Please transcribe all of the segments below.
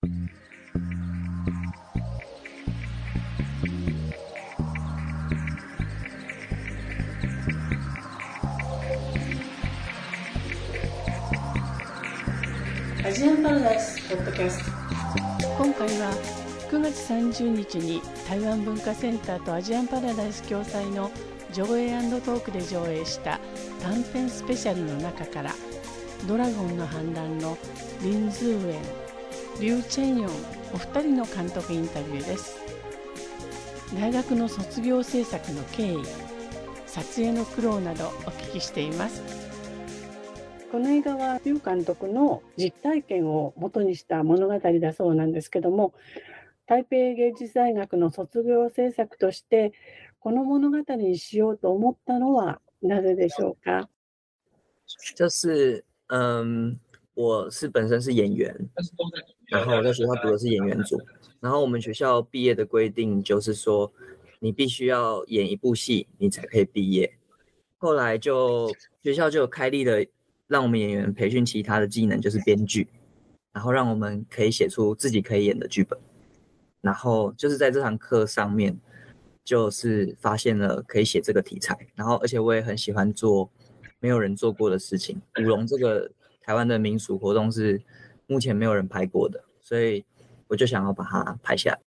アジアンパラダイスポッドキャスト。今回は9月30日に台湾文化センターとアジアンパラダイス共催の上映トークで上映した短編スペシャルの中から「ドラゴンの反乱」のリン・ズーエンリュウ・チェンヨンお二人の監督インタビューです。大学の卒業制作の経緯撮影の苦労などお聞きしています。この映画はリュウ監督の実体験を元にした物語だそうなんですけども台北芸術大学の卒業制作としてこの物語にしようと思ったのはなぜでしょうか？就是嗯，我是本身是演员，然后我在学校读的是演员组，然后我们学校毕业的规定就是说，你必须要演一部戏，你才可以毕业。后来就学校就有开立了，让我们演员培训其他的技能，就是编剧，然后让我们可以写出自己可以演的剧本。然后就是在这堂课上面，就是发现了可以写这个题材，然后而且我也很喜欢做没有人做过的事情。舞龙这个台湾的民俗活动是目前没有人拍过的，所以我就想要把它拍下来。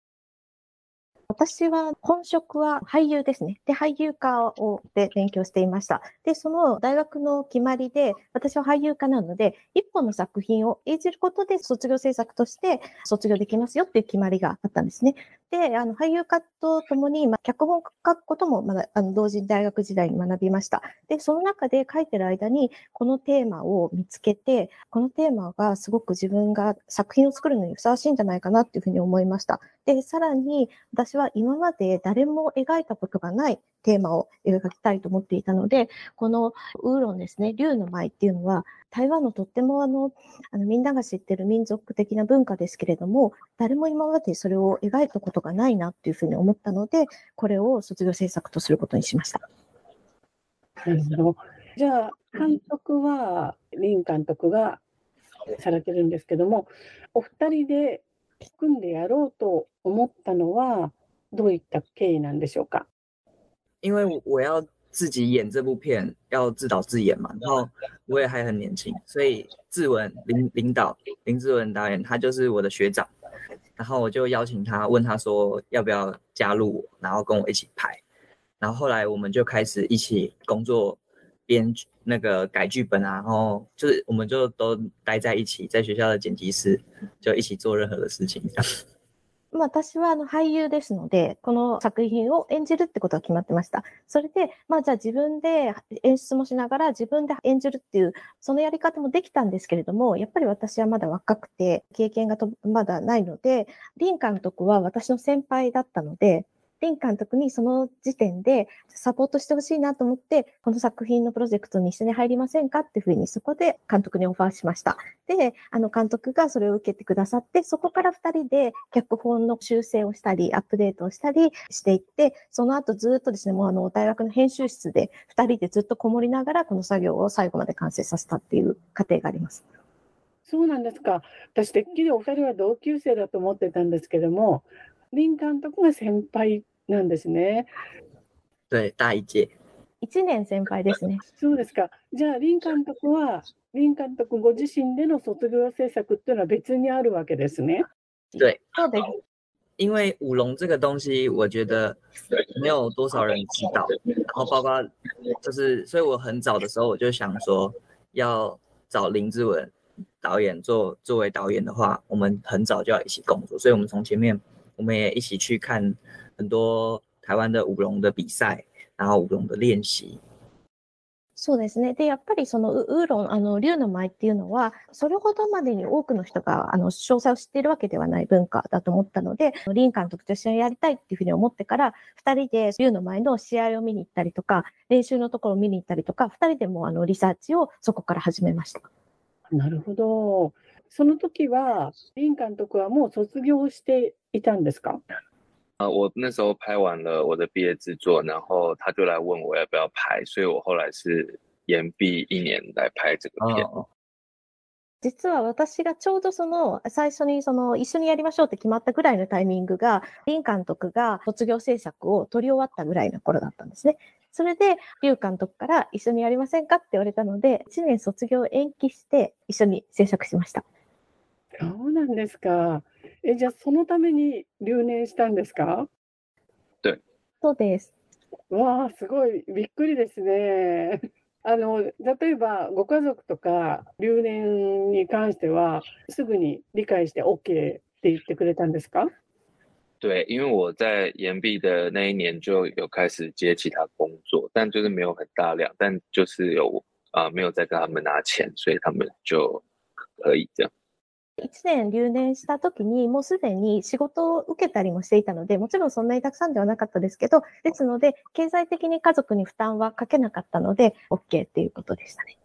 私は本職は俳優ですね。で、俳優科をで勉強していました。で、その大学の決まりで、私は俳優科なので、一本の作品を演じることで卒業制作として卒業できますよっていう決まりがあったんですね。で、あの、俳優科とともに、まあ、脚本書くことも、まだ、あの、同時に大学時代に学びました。で、その中で書いてる間に、このテーマを見つけて、このテーマがすごく自分が作品を作るのにふさわしいんじゃないかなっていうふうに思いました。で、さらに、私は今まで誰も描いたことがないテーマを描きたいと思っていたので、このウーロンですね、竜の舞っていうのは、台湾のとってもあの、あのみんなが知ってる民族的な文化ですけれども、誰も今までそれを描いたことがないなっていうふうに思ったので、これを卒業制作とすることにしました。じゃあ、監督は、林監督がされてるんですけども、お二人で組んでやろうと思ったのは、どういった経緯なんでしょうか因为我要自己演这部片，要自导自演嘛，然后我也还很年轻，所以志文领领导林志文导演他就是我的学长，然后我就邀请他，问他说要不要加入我，然后跟我一起拍，然后后来我们就开始一起工作编那个改剧本啊，然后就是我们就都待在一起，在学校的剪辑室就一起做任何的事情。 まあ、私はあの俳優ですので、この作品を演じるってことが決まってました。それで、まあじゃあ自分で演出もしながら自分で演じるっていう、そのやり方もできたんですけれども、やっぱり私はまだ若くて、経験がまだないので、リン監督は私の先輩だったので、林監督にその時点でサポートしてほしいなと思って、この作品のプロジェクトに一緒に入りませんかっていうふうにそこで監督にオファーしました。で、あの監督がそれを受けてくださって、そこから二人で脚本の修正をしたり、アップデートをしたりしていって、その後ずっとですね、もうあの大学の編集室で二人でずっとこもりながらこの作業を最後まで完成させたっていう過程があります。そうなんですか。私、てっきりお二人は同級生だと思ってたんですけども、林監督が先輩なんですね。对、大一届。1年先輩ですね。そうですか。じゃあ、林監督は、林監督ご自身での卒業制作っていうのは別にあるわけですね。对。そうです。因为舞龙这个东西，我觉得没有多少人知道，然后包括就是，所以我很早的时候我就想说，要找林志文导演做作为导演的话，我们很早就要一起工作，所以我们从前面我们也一起去看很多台湾的舞龙的比赛，然后舞龙的練習。そうですね。で、やっぱりそのウーロン、あの、竜の舞っていうのは、それほどまでに多くの人が、あの、詳細を知っているわけではない文化だと思ったので、リン監督と一緒にやりたいっていうふうに思ってから、二人で竜の舞の試合を見に行ったりとか、練習のところを見に行ったりとか、二人でもあの、リサーチをそこから始めました。なるほど。その時は、リン監督はもう卒業していたんですか？啊，我那时候拍完了我的毕业制作，然后他就来问我要不要拍，所以我后来是延毕一年来拍这个片。実は私がちょうどその最初にその一緒にやりましょうって決まったぐらいのタイミングが、林監督が卒業制作を取り終わったぐらいの頃だったんですね。それで、劉監督から一緒にやりませんかって言われたので、1年卒業延期して一緒に制作しました。そうなんですか。え、じゃあそのために留年したんですか？そうです。わあ、すごいびっくりですね。あの、例えばご家族とか留年に関しては、すぐに理解して OK って言ってくれたんですか？对，因为我在延毕的那一年就有开始接其他工作，但就是没有很大量，但就是有啊、呃、没有再跟他们拿钱，所以他们就可以这样。1年留年した時に、もうすでに仕事を受けたりもしていたので、もちろんそんなにたくさんではなかったですけど、ですので、経済的に家族に負担はかけなかったので、OK っていうことでしたね。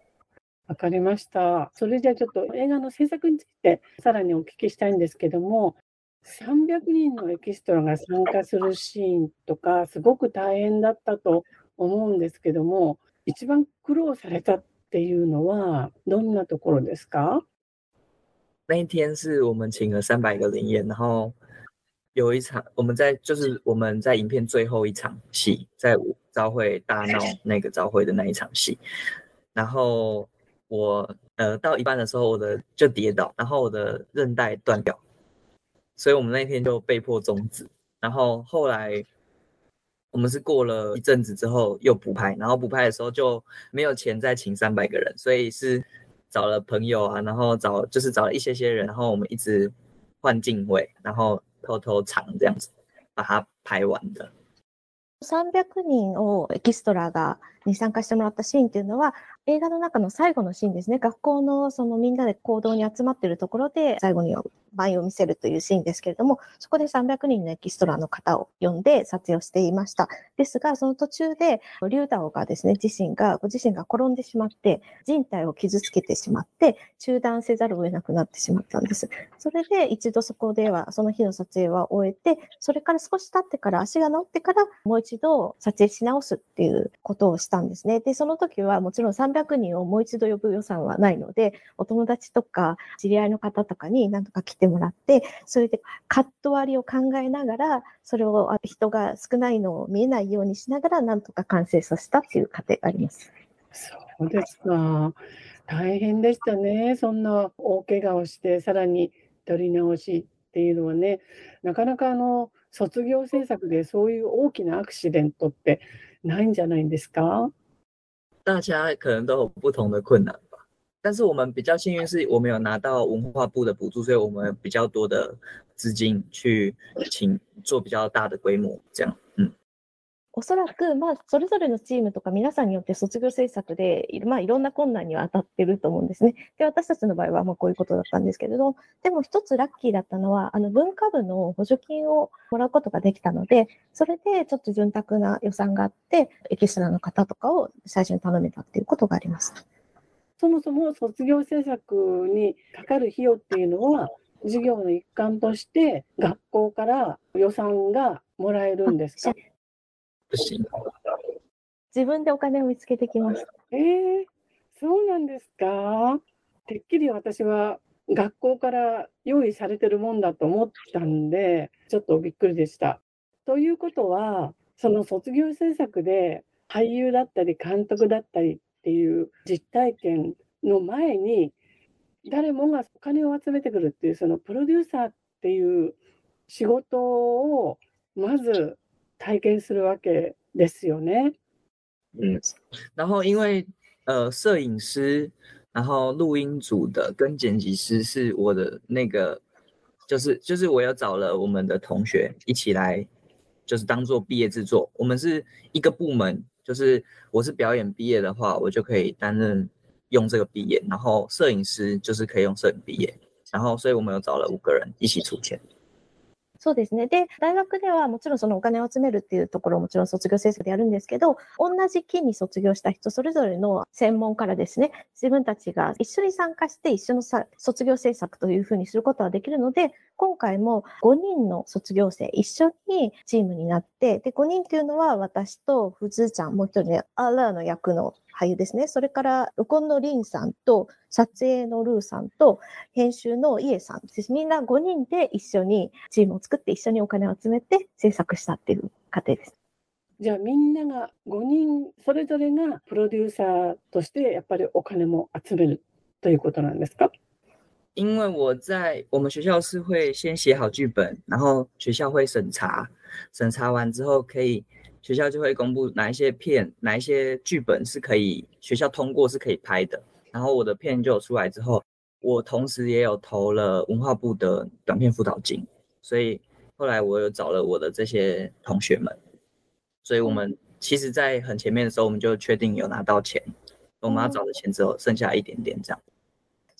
わかりました。それじゃあちょっと映画の制作についてさらにお聞きしたいんですけども、300人のエキストラが参加するシーンとか、すごく大変だったと思うんですけども、一番苦労されたっていうのは、どんなところですか？那一天是我们请了三百个灵验，然后有一场我们在就是我们在影片最后一场戏，在朝会大闹那个朝会的那一场戏，然后我呃到一半的时候我的就跌倒，然后我的韧带断掉，所以我们那天就被迫终止。然后后来我们是过了一阵子之后又补拍，然后补拍的时候就没有钱再请三百个人，所以是。找了朋友啊，然后找就是找了一些些人，然后我们一直换镜位，然后偷偷藏这样子把它拍完的。300人をエキストラがに参加してもらったシーンっていうのは、映画の中の最後のシーンですね。学校のそのみんなで行動に集まっているところで、最後に舞を見せるというシーンですけれども、そこで300人のエキストラの方を呼んで撮影をしていました。ですが、その途中で、リュウダオがですね、自身が、ご自身が転んでしまって、人体を傷つけてしまって、中断せざるを得なくなってしまったんです。それで、一度そこでは、その日の撮影は終えて、それから少し経ってから、足が治ってから、もう一度撮影し直すっていうことをしたんです。ね。で、その時はもちろん300人をもう一度呼ぶ予算はないので、お友達とか知り合いの方とかに何とか来てもらって、それでカット割りを考えながら、それを人が少ないのを見えないようにしながら、なんとか完成させたっていう過程があります。そうですか。大変でしたね。そんな大怪我をして、さらに取り直しっていうのはね、なかなかあの、卒業制作でそういう大きなアクシデントってないんじゃないんですか？大家可能都有不同的困难吧，但是我们比较幸运，是我们有拿到文化部的补助，所以我们比较多的资金去请做比较大的规模，这样，嗯。おそらく、まあ、それぞれのチームとか皆さんによって卒業制作で、まあ、いろんな困難には当たってると思うんですね。で、私たちの場合は、まあ、こういうことだったんですけれど、でも一つラッキーだったのは、あの、文化部の補助金をもらうことができたので、それでちょっと潤沢な予算があって、エキストラの方とかを最初に頼めたっていうことがあります。そもそも卒業制作にかかる費用っていうのは、授業の一環として学校から予算がもらえるんですか？自分でお金を見つけてきました。えー、そうなんですか？てっきり私は学校から用意されてるもんだと思ったんで、ちょっとびっくりでした。ということは、その卒業制作で俳優だったり監督だったりっていう実体験の前に、誰もがお金を集めてくるっていう、そのプロデューサーっていう仕事をまず体験するわけですよね。嗯，然后因为呃，摄影师，然后录音组的跟剪辑师是我的那个，就是就是我有找了我们的同学一起来，就是当做毕业制作。我们是一个部门，就是我是表演毕业的话，我就可以担任用这个毕业，然后摄影师就是可以用摄影毕业，然后所以我们有找了五个人一起出钱。そうですね。で、大学ではもちろんそのお金を集めるっていうところもちろん卒業制作でやるんですけど、同じ期に卒業した人それぞれの専門からですね、自分たちが一緒に参加して一緒のさ卒業制作というふうにすることはできるので、今回も5人の卒業生一緒にチームになって、で、5人っていうのは私とフズーちゃん、もう一人ね、アーラーの役の俳優ですね。それから録音のリンさんと、撮影のルーさんと、編集のイエさんです。みんな5人で一緒にチームを作って一緒にお金を集めて制作したっていう過程です。じゃあみんなが5人それぞれがプロデューサーとしてやっぱりお金も集めるということなんですか？因为我在我们学校是会先写好剧本，然后学校会审查，审查完之后可以学校就会公布哪一些片、哪一些剧本是可以学校通过是可以拍的。然后我的片就出来之后，我同时也有投了文化部的短片辅导金，所以后来我有找了我的这些同学们。所以我们其实，在很前面的时候，我们就确定有拿到钱，我们要找的钱只有剩下一点点这样。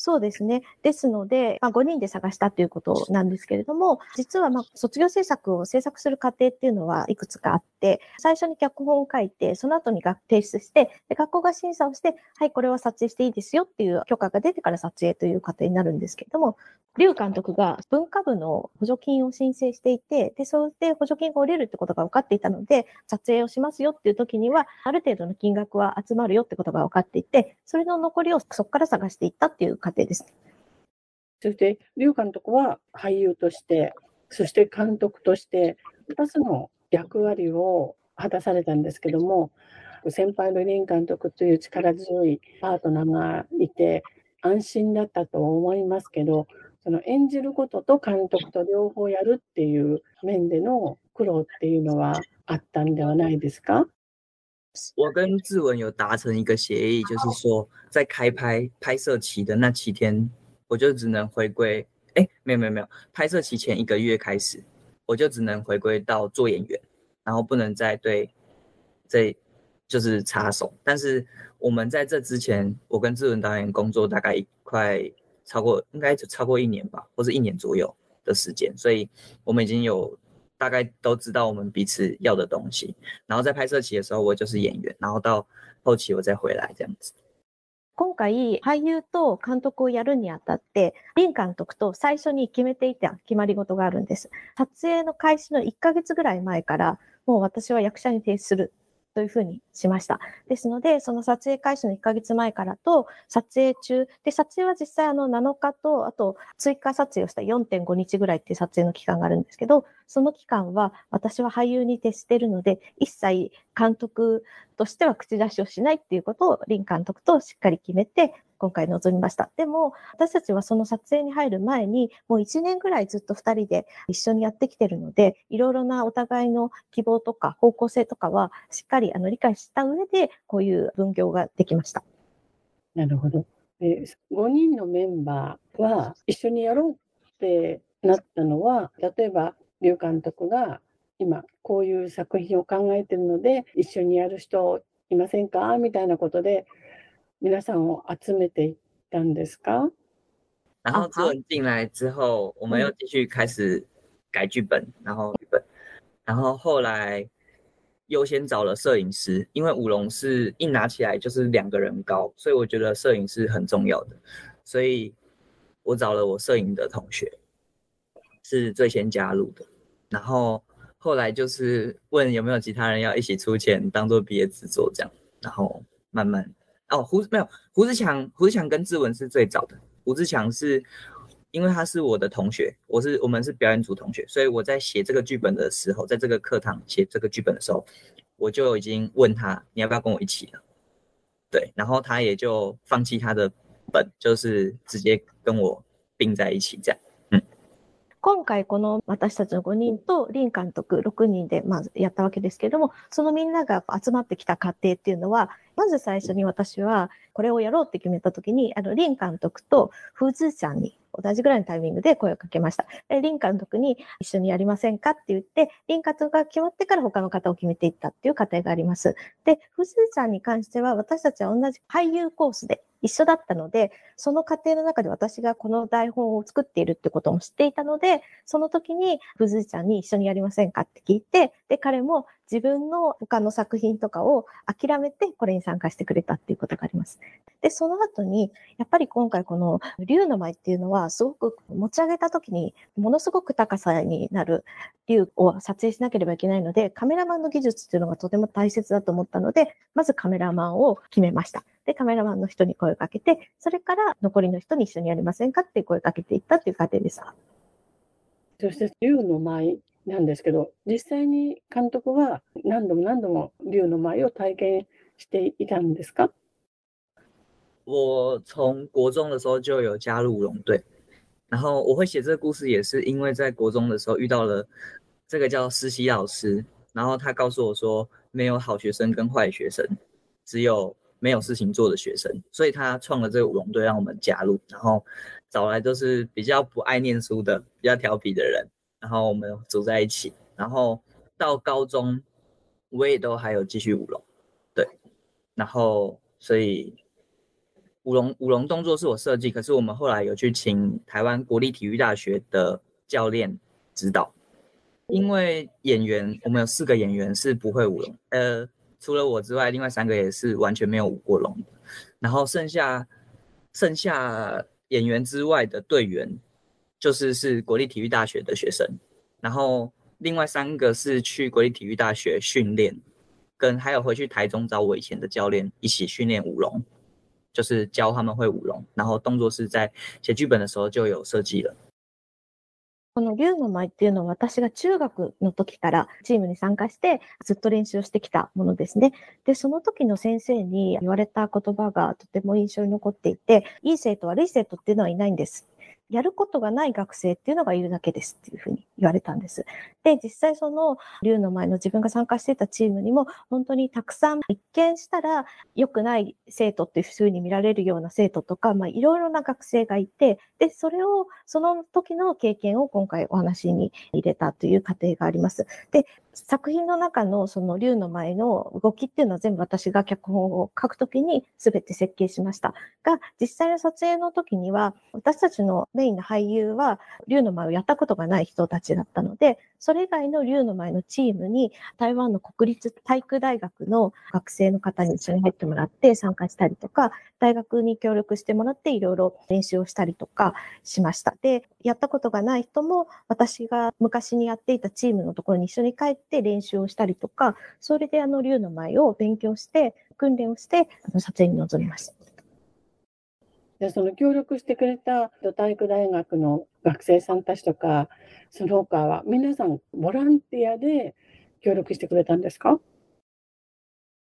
そうですね。ですので、まあ、5人で探したということなんですけれども、実はまあ卒業制作を制作する過程っていうのはいくつかあって、最初に脚本を書いて、その後に提出して、で学校が審査をして、はい、これは撮影していいですよっていう許可が出てから撮影という過程になるんですけれども、劉監督が文化部の補助金を申請していて、で、それで補助金が下りるってことが分かっていたので、撮影をしますよっていう時には、ある程度の金額は集まるよってことが分かっていて、それの残りをそこから探していったっていう過程です。そして、劉監督は俳優として、そして監督として、2つの役割を果たされたんですけども、先輩の林監督という力強いパートナーがいて、安心だったと思いますけど、その演じることと監督と両方やるっていう面での苦労っていうのはあったんではないですか？我跟志文有达成一个协议，就是说在开拍拍摄期的那七天，我就只能回归。哎，没有没有没有，拍摄期前一个月开始，我就只能回归到做演员，然后不能再对这就是插手。但是我们在这之前，我跟志文导演工作大概一块超过应该就超过一年吧，或者一年左右的时间，所以我们已经有大概都知道我们彼此要的东西。然后在拍摄期的时候，我就是演员，然后到后期我再回来这样子。今回、俳優と監督をやるにあたって、林監督と最初に決めていた決まり事があるんです。撮影の開始の1ヶ月ぐらい前から、もう私は役者に提出するというふうにしました。ですので、その撮影開始の1ヶ月前からと、撮影中、で、撮影は実際あの7日と、あと追加撮影をした4.5日ぐらいっていう撮影の期間があるんですけど、その期間は私は俳優に徹してるので、一切監督としては口出しをしないっていうことを林監督としっかり決めて、今回臨みました。でも、私たちはその撮影に入る前に、もう1年ぐらいずっと2人で一緒にやってきてるので、いろいろなお互いの希望とか方向性とかはしっかりあの理解した上で、こういう分業ができました。なるほど。え5人のメンバーは一緒にやろうってなったのは、例えば、劉監督が今こういう作品を考えてるので一緒にやる人いませんかみたいなことで皆さんを集めていったんですか然后志文进来之后，我们又继续开始改剧本，然后剧本，然后后来优先找了摄影师，因为舞龙是一拿起来就是两个人高，所以我觉得摄影师很重要的，所以我找了我摄影的同学，是最先加入的，然后 后来就是问有没有其他人要一起出钱当做毕业制作这样，然后慢慢。哦，胡没有胡志强，胡志强跟志文是最早的。胡志强是因为他是我的同学，我是我们是表演组同学，所以我在写这个剧本的时候，在这个课堂写这个剧本的时候，我就已经问他你要不要跟我一起了。对，然后他也就放弃他的本，就是直接跟我并在一起这样。今回この私たちの5人と林監督6人でまあやったわけですけれども、そのみんなが集まってきた過程っていうのは、まず最初に私はこれをやろうって決めた時に、あの、林監督とフズちゃんに同じぐらいのタイミングで声をかけました。で林監督に一緒にやりませんかって言って、林監督が決まってから他の方を決めていったっていう過程があります。で、フズちゃんに関しては私たちは同じ俳優コースで一緒だったので、その過程の中で私がこの台本を作っているってことも知っていたので、その時にフズちゃんに一緒にやりませんかって聞いて、で、彼も自分の他の作品とかを諦めてこれに参加してくれたっていうことがあります。で、その後に、やっぱり今回この竜の舞っていうのは、すごく持ち上げた時に、ものすごく高さになる竜を撮影しなければいけないので、カメラマンの技術っていうのがとても大切だと思ったので、まずカメラマンを決めました。で、カメラマンの人に声をかけて、それから残りの人に一緒にやりませんかって声をかけていったっていう過程です。そして竜の舞なんですけど、実際に監督は何度も何度も竜の舞を体験していたんですか我从国中的时候就有加入舞龙队，然后我会写这个故事，也是因为在国中的时候遇到了这个叫实习老师，然后他告诉我说，没有好学生跟坏学生，只有没有事情做的学生，所以他创了这个舞龙队让我们加入，然后找来都是比较不爱念书的、比较调皮的人， 然后我们组在一起，然后到高中我也都还有继续舞龙，对，然后所以。舞龙舞龙动作是我设计，可是我们后来有去请台湾国立体育大学的教练指导，因为演员我们有四个演员是不会舞龙，呃，除了我之外，另外三个也是完全没有舞过龙的，然后剩下剩下演员之外的队员就是是国立体育大学的学生，然后另外三个是去国立体育大学训练，跟还有回去台中找我以前的教练一起训练舞龙。就是教他们会舞龙，然后动作是在写剧本的时候就有设计了。この竜の舞っていうのは私が中学の時からチームに参加してずっと練習をしてきたものですね。で、その時の先生に言われた言葉がとても印象に残っていて、いい生徒悪い生徒っていうのはいないんです。 やることがない学生っていうのがいるだけですっていうふうに言われたんです。で、実際その竜の前の自分が参加してたチームにも本当にたくさん一見したら良くない生徒っていうふうに見られるような生徒とか、まあいろいろな学生がいて、で、それをその時の経験を今回お話に入れたという過程があります。で、作品の中のその竜の前の動きっていうのは全部私が脚本を書くときに全て設計しました。が、実際の撮影の時には私たちのメインの俳優は竜の前をやったことがない人たちだったので、それ以外の竜の前のチームに台湾の国立体育大学の学生の方に一緒に入ってもらって参加したりとか、大学に協力してもらっていろいろ練習をしたりとかしました。で、やったことがない人も私が昔にやっていたチームのところに一緒に帰ってって練習をしたりとか、それであの竜の舞を勉強して、訓練をして、あの撮影に臨みました。でその協力してくれた体育大学の学生さんたちとか、その他は皆さんボランティアで協力してくれたんですか？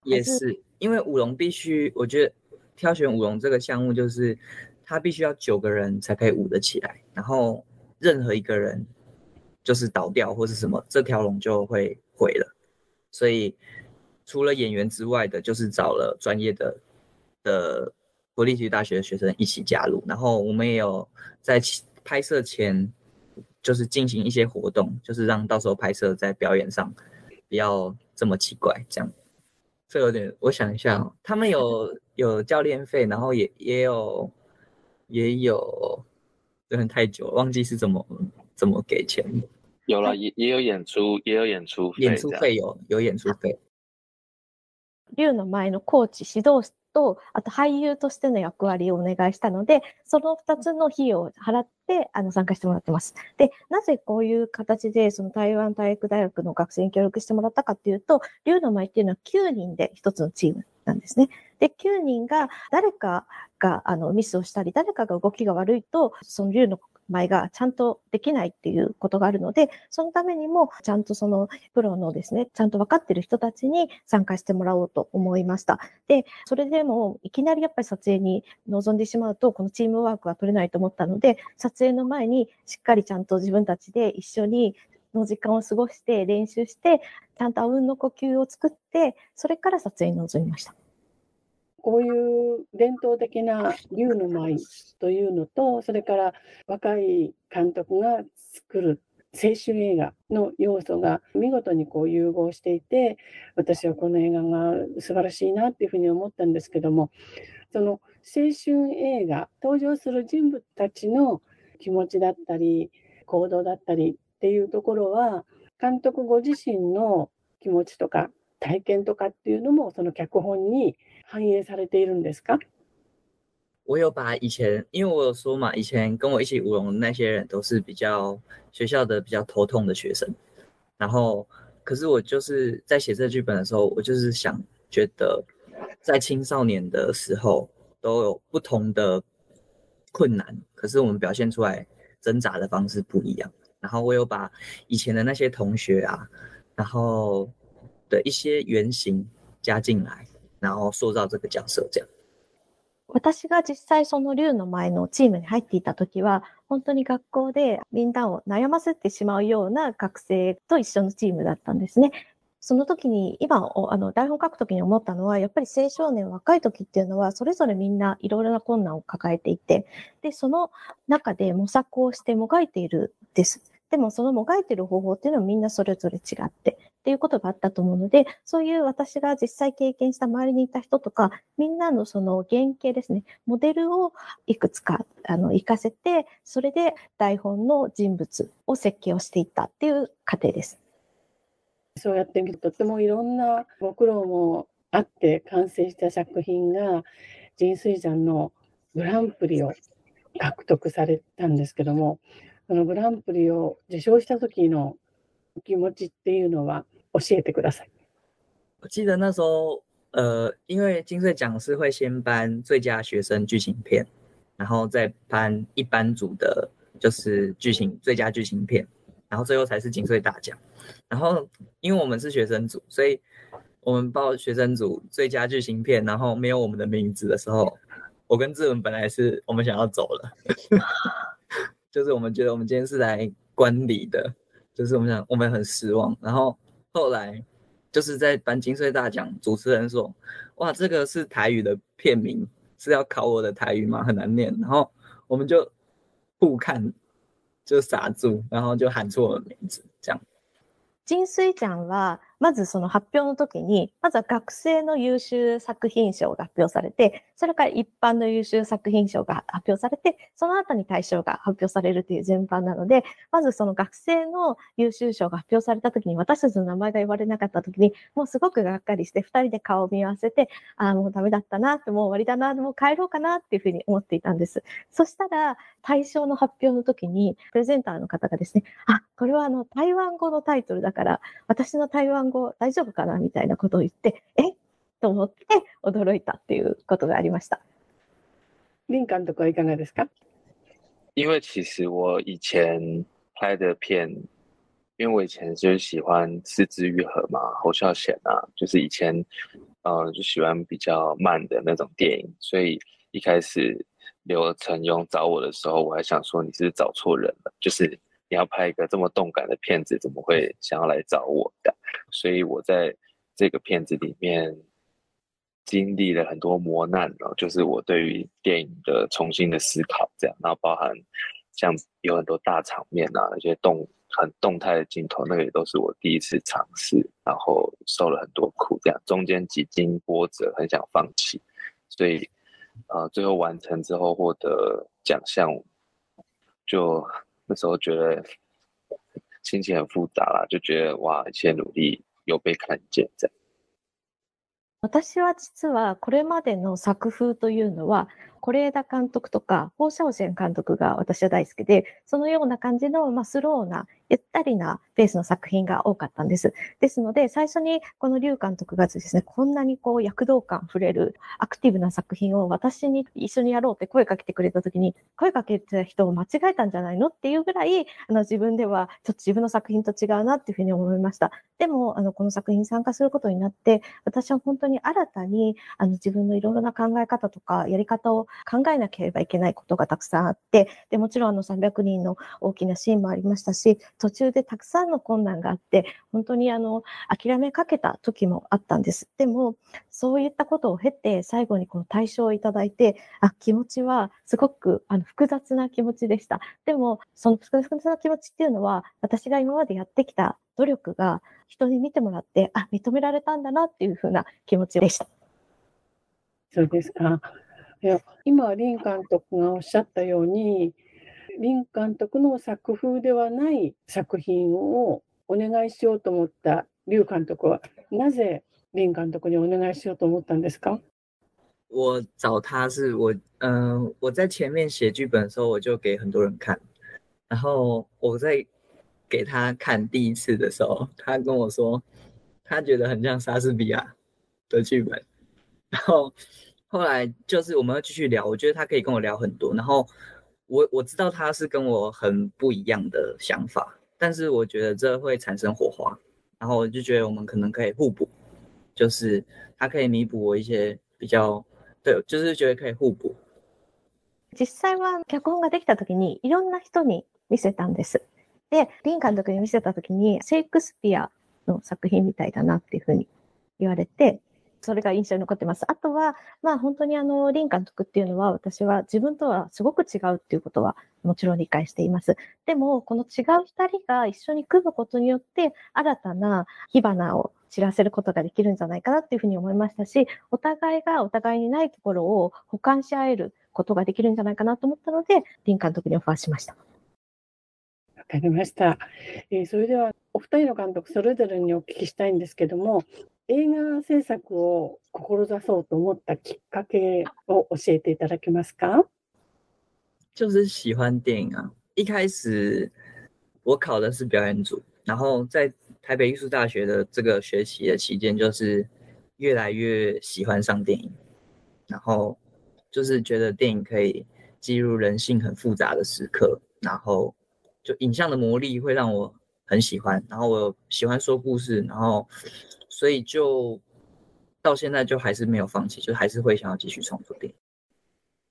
也是，因为舞龙必须，我觉得挑选舞龙这个项目，就是它必须要九个人才可以舞得起来，然后任何一个人就是倒掉或是什么，这条龙就会毁了。所以除了演员之外的，就是找了专业的的国立体育大学的学生一起加入，然后我们也有在拍摄前就是进行一些活动，就是让到时候拍摄在表演上不要这么奇怪，这样。这有点，我想一下，他们有有教练费，然后也也有也有，有点太久，忘记是怎么怎么给钱。有了，也也有演出，也有演出演出费有有演出费。竜の前のコーチ指導と、あと俳優としての役割をお願いしたので、その2つの費用を払って、あの、参加してもらってます。で、なぜこういう形で、その台湾体育大学の学生に協力してもらったかっていうと、竜の舞っていうのは9人で1つのチームなんですね。で、9人が誰かがあのミスをしたり、誰かが動きが悪いと、その竜の前がちゃんとできないっていうことがあるので、そのためにもちゃんとそのプロのですね、ちゃんと分かってる人たちに参加してもらおうと思いました。で、それでもいきなりやっぱり撮影に臨んでしまうと、このチームワークは取れないと思ったので、撮影の前にしっかりちゃんと自分たちで一緒にの時間を過ごして練習して、ちゃんとあうんの呼吸を作って、それから撮影に臨みました。こういう伝統的な竜の舞というのと、それから若い監督が作る青春映画の要素が見事にこう融合していて、私はこの映画が素晴らしいなっていうふうに思ったんですけども、その青春映画、登場する人物たちの気持ちだったり、行動だったりっていうところは、監督ご自身の気持ちとか体験とかっていうのもその脚本に反映されているんですか我有把以前，因为我有说嘛，以前跟我一起舞龙的那些人都是比较学校的比较头痛的学生，然后可是我就是在写这剧本的时候，我就是想觉得在青少年的时候都有不同的困难，可是我们表现出来挣扎的方式不一样。然后我有把以前的那些同学啊，然后的一些原型加进来， 然后塑造这个角色这样。私が実際その竜の前のチームに入っていた時は、本当に学校でみんなを悩ませてしまうような学生と一緒のチームだったんですね。その時に、今、あの、台本書く時に思ったのは、やっぱり青少年、若い時っていうのは、それぞれみんないろいろな困難を抱えていて、で、その中で模索をしてもがいているです。でも、そのもがいている方法っていうのはみんなそれぞれ違って、っていうことがあったと思うので、そういう私が実際経験した周りにいた人とか、みんなのその原型ですね、モデルをいくつか、あの、活かせて、それで台本の人物を設計をしていったっていう過程です。そうやって見ると、とてもいろんなご苦労もあって完成した作品が、人水山のグランプリを獲得されたんですけども、そのグランプリを受賞した時の気持ちっていうのは教えてください。我记得那时候，呃，因为金穗奖是会先颁最佳学生剧情片，然后再颁一般组的，就是剧情最佳剧情片，然后最后才是金穗大奖。然后因为我们是学生组，所以我们报学生组最佳剧情片，然后没有我们的名字的时候，我跟志文本来是我们想要走了，就是我们觉得我们今天是来观礼的。 就是我们想，我们很失望。然后后来就是在颁金穗大奖，主持人说：“哇，这个是台语的片名，是要考我的台语吗？很难念。”然后我们就互看，就傻住，然后就喊出我的名字，这样。金穗奖了まずその発表の時に、まずは学生の優秀作品賞が発表されて、それから一般の優秀作品賞が発表されて、その後に大賞が発表されるという順番なので、まずその学生の優秀賞が発表された時に、私たちの名前が言われなかった時に、もうすごくがっかりして、二人で顔を見合わせて、ああ、もうダメだったな、もう終わりだな、もう帰ろうかなっていうふうに思っていたんです。そしたら、大賞の発表の時に、プレゼンターの方がですね、あ、これはあの、台湾語のタイトルだから、私の台湾語大丈夫かな？みたいなことを言って、え？と思って驚いたっていうことがありました。林監督はいかがですか？因为其实我以前拍的片，因为我以前就是喜欢四肢愈合嘛，侯孝贤啊，就是以前呃就喜欢比较慢的那种电影，所以一开始刘成庸找我的时候，我还想说你是找错人了，就是你要拍一个这么动感的片子，怎么会想要来找我？的？所以我在这个片子里面经历了很多磨难，哦就是我对于电影的重新的思考，这样，然后包含像有很多大场面啊，那些动很动态的镜头，那个也都是我第一次尝试，然后受了很多苦，这样中间几经波折，很想放弃，所以呃，最后完成之后获得奖项，就那时候觉得。心情很复杂啦，就觉得哇，一切努力有被看见这样。私は実はこれまでの作風というのは是枝監督とか、放射線監督が私は大好きで、そのような感じの、まあ、スローな、ゆったりなペースの作品が多かったんです。ですので、最初にこの劉監督がですね、こんなにこう躍動感触れるアクティブな作品を私に一緒にやろうって声かけてくれた時に、声かけてた人を間違えたんじゃないの？っていうぐらい、あの自分ではちょっと自分の作品と違うなっていうふうに思いました。でも、あの、この作品に参加することになって、私は本当に新たに、あの、自分のいろいろな考え方とか、やり方を考えなければいけないことがたくさんあって、で、もちろんあの300人の大きなシーンもありましたし、途中でたくさんの困難があって、本当にあの、諦めかけた時もあったんです。でも、そういったことを経て、最後にこの対象をいただいて、あ、気持ちはすごくあの複雑な気持ちでした。でも、その複雑な気持ちっていうのは、私が今までやってきた努力が人に見てもらって、あ、認められたんだなっていうふうな気持ちでした。そうですか。いや今、林監督がおっしゃったように、林監督の作風ではない作品をお願いしようと思った劉監督は、なぜ林監督にお願いしようと思ったんですか？我找他是我，嗯，我在前面写剧本的时候，我就给很多人看，然后我在给他看第一次的时候，他跟我说，他觉得很像莎士比亚的剧本，然后后来就是我们要继续聊，我觉得他可以跟我聊很多，然后我我知道他是跟我很不一样的想法，但是我觉得这会产生火花，然后我就觉得我们可能可以互補，就是他可以弥補我一些比較。对，就是觉得可以互補。実際は脚本ができた時にいろんな人に見せたんです。で、リン監督に見せた時にシェイクスピアの作品みたいだなっていうふうに言われて、 それが印象に残ってます。あとは、まあ本当にあの、リン監督っていうのは私は自分とはすごく違うっていうことはもちろん理解しています。でも、この違う二人が一緒に組むことによって新たな火花を知らせることができるんじゃないかなっていうふうに思いましたし、お互いがお互いにないところを補完し合えることができるんじゃないかなと思ったので、林監督にオファーしました。わかりました。えー、それでは、お二人の監督それぞれにお聞きしたいんですけども、映画制作を志そうと思ったきっかけを教えていただけますか就是喜欢电影啊。一开始我考的是表演组，然后在台北艺术大学的这个学期的期间，就是越来越喜欢上电影，然后就是觉得电影可以记录人性很复杂的时刻，然后就影像的魔力会让我很喜欢，然后我喜欢说故事，然后 所以就到现在就还是没有放弃，就还是会想要继续创作电影。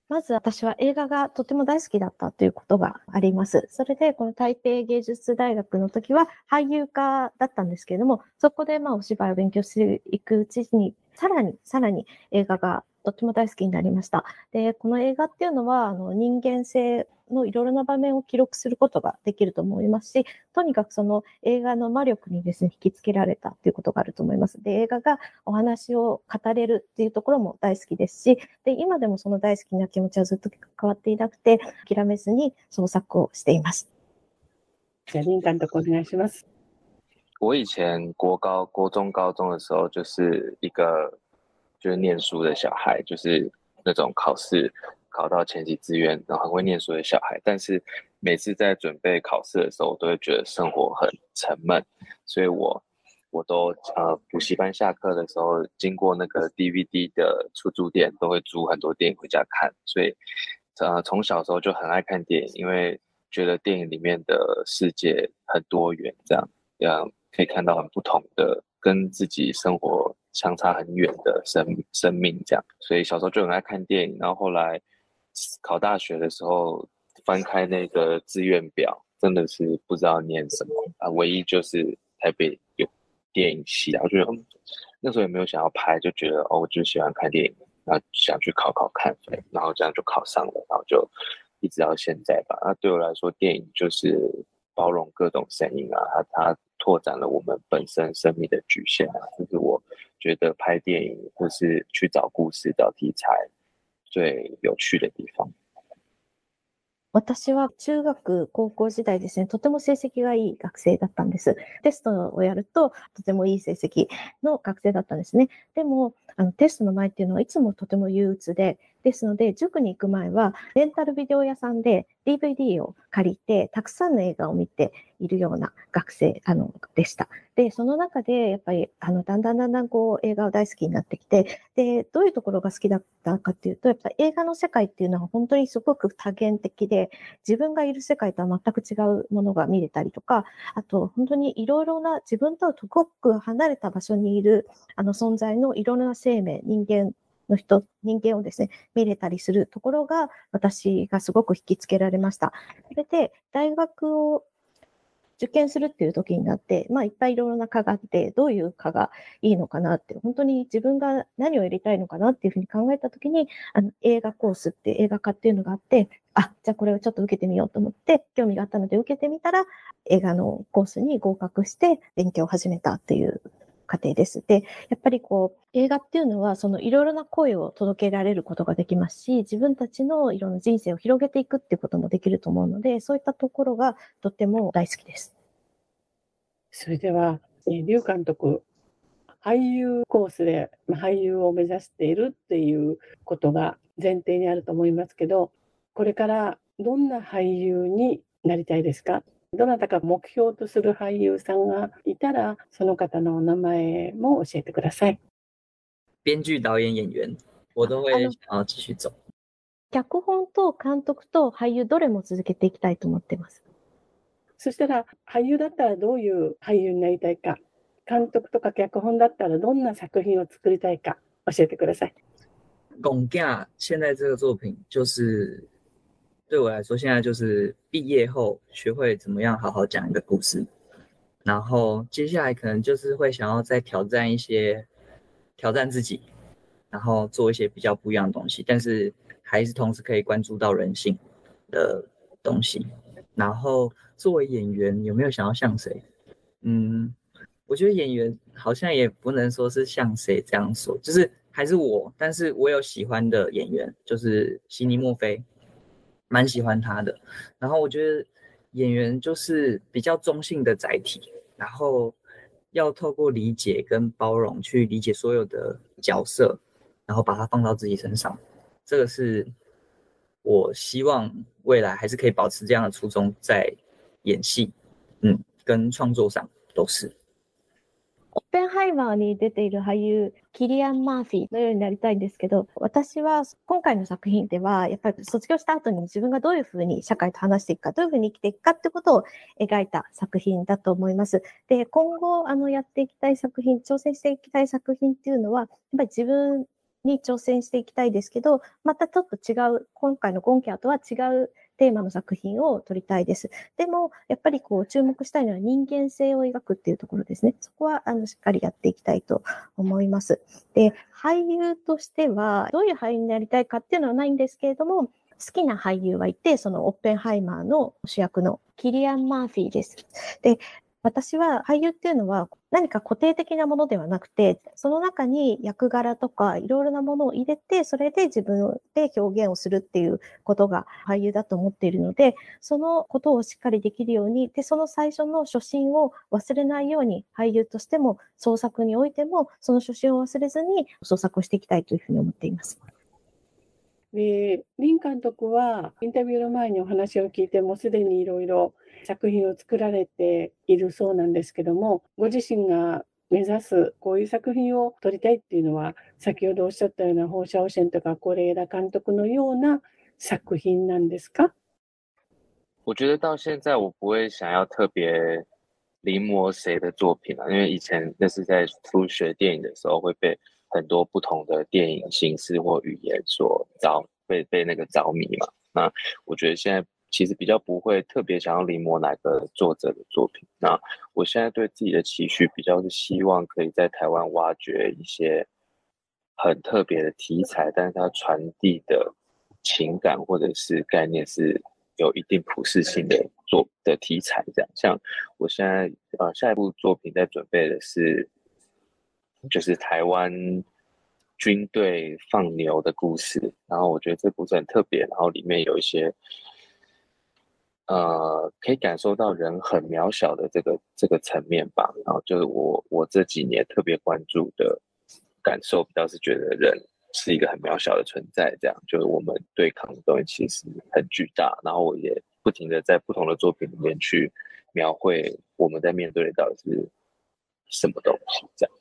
まず私は映画がとても大好きだったということがあります。それで、この台北芸術大学の時は俳優科だったんですけれども、そこでまあお芝居を勉強していくうちに、さらに、さらに映画がとても大好きになりました。で、この映画っていうのは、あの人間性のいろいろな場面を記録することができると思いますし、とにかくその映画の魔力にですね、引きつけられたということがあると思います。で、映画がお話を語れるっていうところも大好きですし、で、今でもその大好きな気持ちはずっと変わっていなくて、諦めずに創作をしています。じゃあ、林監督お願いします。我以前国高、国中、高中的时候，就是一个就是念书的小孩，就是那种考试考到前几志愿，然后很会念书的小孩。但是每次在准备考试的时候，我都会觉得生活很沉闷，所以我我都呃补习班下课的时候，经过那个 DVD 的出租店，都会租很多电影回家看。所以呃从小时候就很爱看电影，因为觉得电影里面的世界很多元，这样这样可以看到很不同的跟自己生活。相差很远的生生命，这样，所以小时候就很爱看电影。然后后来考大学的时候，翻开那个志愿表，真的是不知道念什么啊。唯一就是台北有电影系，然后就那时候也没有想要拍，就觉得哦，我就喜欢看电影，然后想去考考看，然后这样就考上了，然后就一直到现在吧。那对我来说，电影就是包容各种声音啊，它它拓展了我们本身生命的局限啊，就是我。觉得拍电影或是去找故事、找题材最有趣的地方。私は中学、高校時代ですね、とても成績がいい学生だったんです。テストをやると、とてもいい成績の学生だったんですね。でも、あのテストの前っていうのはいつもとても憂鬱で、ですので、塾に行く前は、レンタルビデオ屋さんで DVD を借りて、たくさんの映画を見ているような学生、あの、でした。で、その中で、やっぱり、あの、だんだんだんだんこう、映画を大好きになってきて、で、どういうところが好きだったかっていうと、やっぱ映画の世界っていうのは本当にすごく多元的で、自分がいる世界とは全く違うものが見れたりとか、あと、本当にいろいろな自分とはすごく離れた場所にいる、あの、存在のいろいろな生命、人間の人、人間をですね、見れたりするところが、私がすごく引きつけられました。それで、大学を受験するっていう時になって、まあ、いっぱいいろいろな科があって、どういう科がいいのかなって、本当に自分が何をやりたいのかなっていうふうに考えた時に、あの、映画コースって映画科っていうのがあって、あ、じゃあこれをちょっと受けてみようと思って、興味があったので受けてみたら、映画のコースに合格して勉強を始めたっていう過程です。で、やっぱりこう、映画っていうのは、そのいろいろな声を届けられることができますし、自分たちのいろんな人生を広げていくっていうこともできると思うので、そういったところがとても大好きです。それでは、えー、劉監督、俳優コースで俳優を目指しているっていうことが前提にあると思いますけど、これからどんな俳優になりたいですか？どなたか目標とする俳優さんがいたら、その方のお名前も教えてください。編劇、導演、演員、我都会想要继续走。脚本と監督と俳優どれも続けていきたいと思ってます。そしたら俳優だったらどういう俳優になりたいか、監督とか脚本だったらどんな作品を作りたいか教えてください。龚家现在这个作品就是对我来说，现在就是毕业后学会怎么样好好讲一个故事，然后接下来可能就是会想要再挑战一些，挑战自己，然后做一些比较不一样的东西，但是还是同时可以关注到人性的东西。然后作为演员，有没有想要像谁？嗯，我觉得演员好像也不能说是像谁这样说，就是还是我，但是我有喜欢的演员，就是悉尼墨菲。蛮喜欢他的，然后我觉得演员就是比较中性的载体，然后要透过理解跟包容去理解所有的角色，然后把它放到自己身上，这个是我希望未来还是可以保持这样的初衷，在演戏，嗯，跟创作上都是。オッペンハイマーに出ている俳優、 キリアン・マーフィーのようになりたいんですけど、私は今回の作品では、やっぱり卒業した後に自分がどういうふうに社会と話していくか、どういうふうに生きていくかってことを描いた作品だと思います。で、今後、あの、やっていきたい作品、挑戦していきたい作品っていうのは、やっぱり自分に挑戦していきたいですけど、またちょっと違う、今回のゴンキャーとは違うテーマの作品を撮りたいです。でも、やっぱりこう注目したいのは人間性を描くっていうところですね。そこはあのしっかりやっていきたいと思います。で、俳優としては、どういう俳優になりたいかっていうのはないんですけれども、好きな俳優はいて、そのオッペンハイマーの主役のキリアン・マーフィーです。で、私は俳優っていうのは何か固定的なものではなくて、その中に役柄とかいろいろなものを入れて、それで自分で表現をするっていうことが俳優だと思っているので、そのことをしっかりできるように、で、その最初の初心を忘れないように俳優としても創作においても、その初心を忘れずに創作をしていきたいというふうに思っています。で、林監督はインタビューの前にお話を聞いてもすでにいろいろ作品を作られているそうなんですけども、ご自身が目指すこういう作品を撮りたいっていうのは、先ほどおっしゃったような放射汚染とか是枝監督のような作品なんですか？我觉得到现在我不会想要特别临摹谁的作品了，因为以前那是在初学电影的时候会被很多不同的电影形式或语言所着被被那个着迷嘛。那我觉得现在其实比较不会特别想要临摹哪个作者的作品。那我现在对自己的期许比较是希望可以在台湾挖掘一些很特别的题材，但是它传递的情感或者是概念是有一定普适性的作的题材。这样，像我现在呃下一部作品在准备的是。就是台湾军队放牛的故事，然后我觉得这故事很特别，然后里面有一些，呃，可以感受到人很渺小的这个这个层面吧。然后就是我我这几年特别关注的感受，比较是觉得人是一个很渺小的存在，这样就是我们对抗的东西其实很巨大。然后我也不停的在不同的作品里面去描绘我们在面对的到底是什么东西，这样。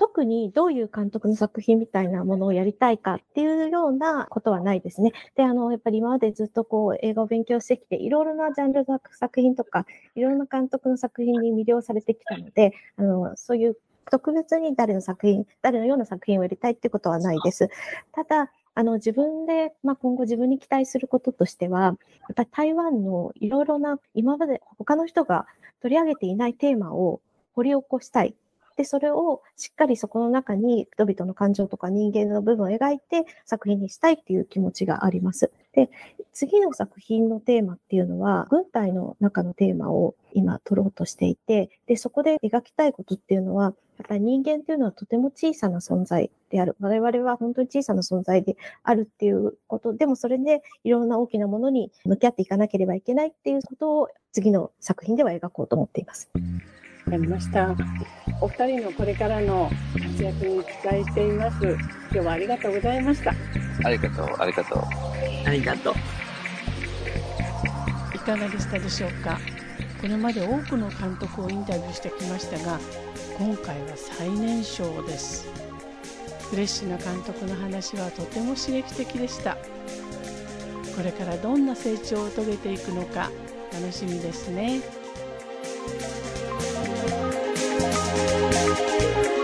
特にどういう監督の作品みたいなものをやりたいかっていうようなことはないですね。で、あの、やっぱり今までずっとこう、映画を勉強してきて、いろいろなジャンルの作品とか、いろいろな監督の作品に魅了されてきたので、あの、そういう特別に誰の作品、誰のような作品をやりたいってことはないです。ただ、あの、自分で、まあ、今後自分に期待することとしては、やっぱり台湾のいろいろな、今まで他の人が取り上げていないテーマを掘り起こしたい。で、それをしっかりそこの中に人々の感情とか人間の部分を描いて作品にしたいっていう気持ちがあります。で、次の作品のテーマっていうのは、軍隊の中のテーマを今取ろうとしていて、で、そこで描きたいことっていうのは、やっぱり人間っていうのはとても小さな存在である。我々は本当に小さな存在であるっていうこと、でもそれでいろんな大きなものに向き合っていかなければいけないっていうことを次の作品では描こうと思っています。わかりました。お二人のこれからの活躍に期待しています。今日はありがとうございました。ありがとう、ありがとう。ありがとう。いかがでしたでしょうか？これまで多くの監督をインタビューしてきましたが今回は最年少ですフレッシュな監督の話はとても刺激的でしたこれからどんな成長を遂げていくのか楽しみですね。Thank you.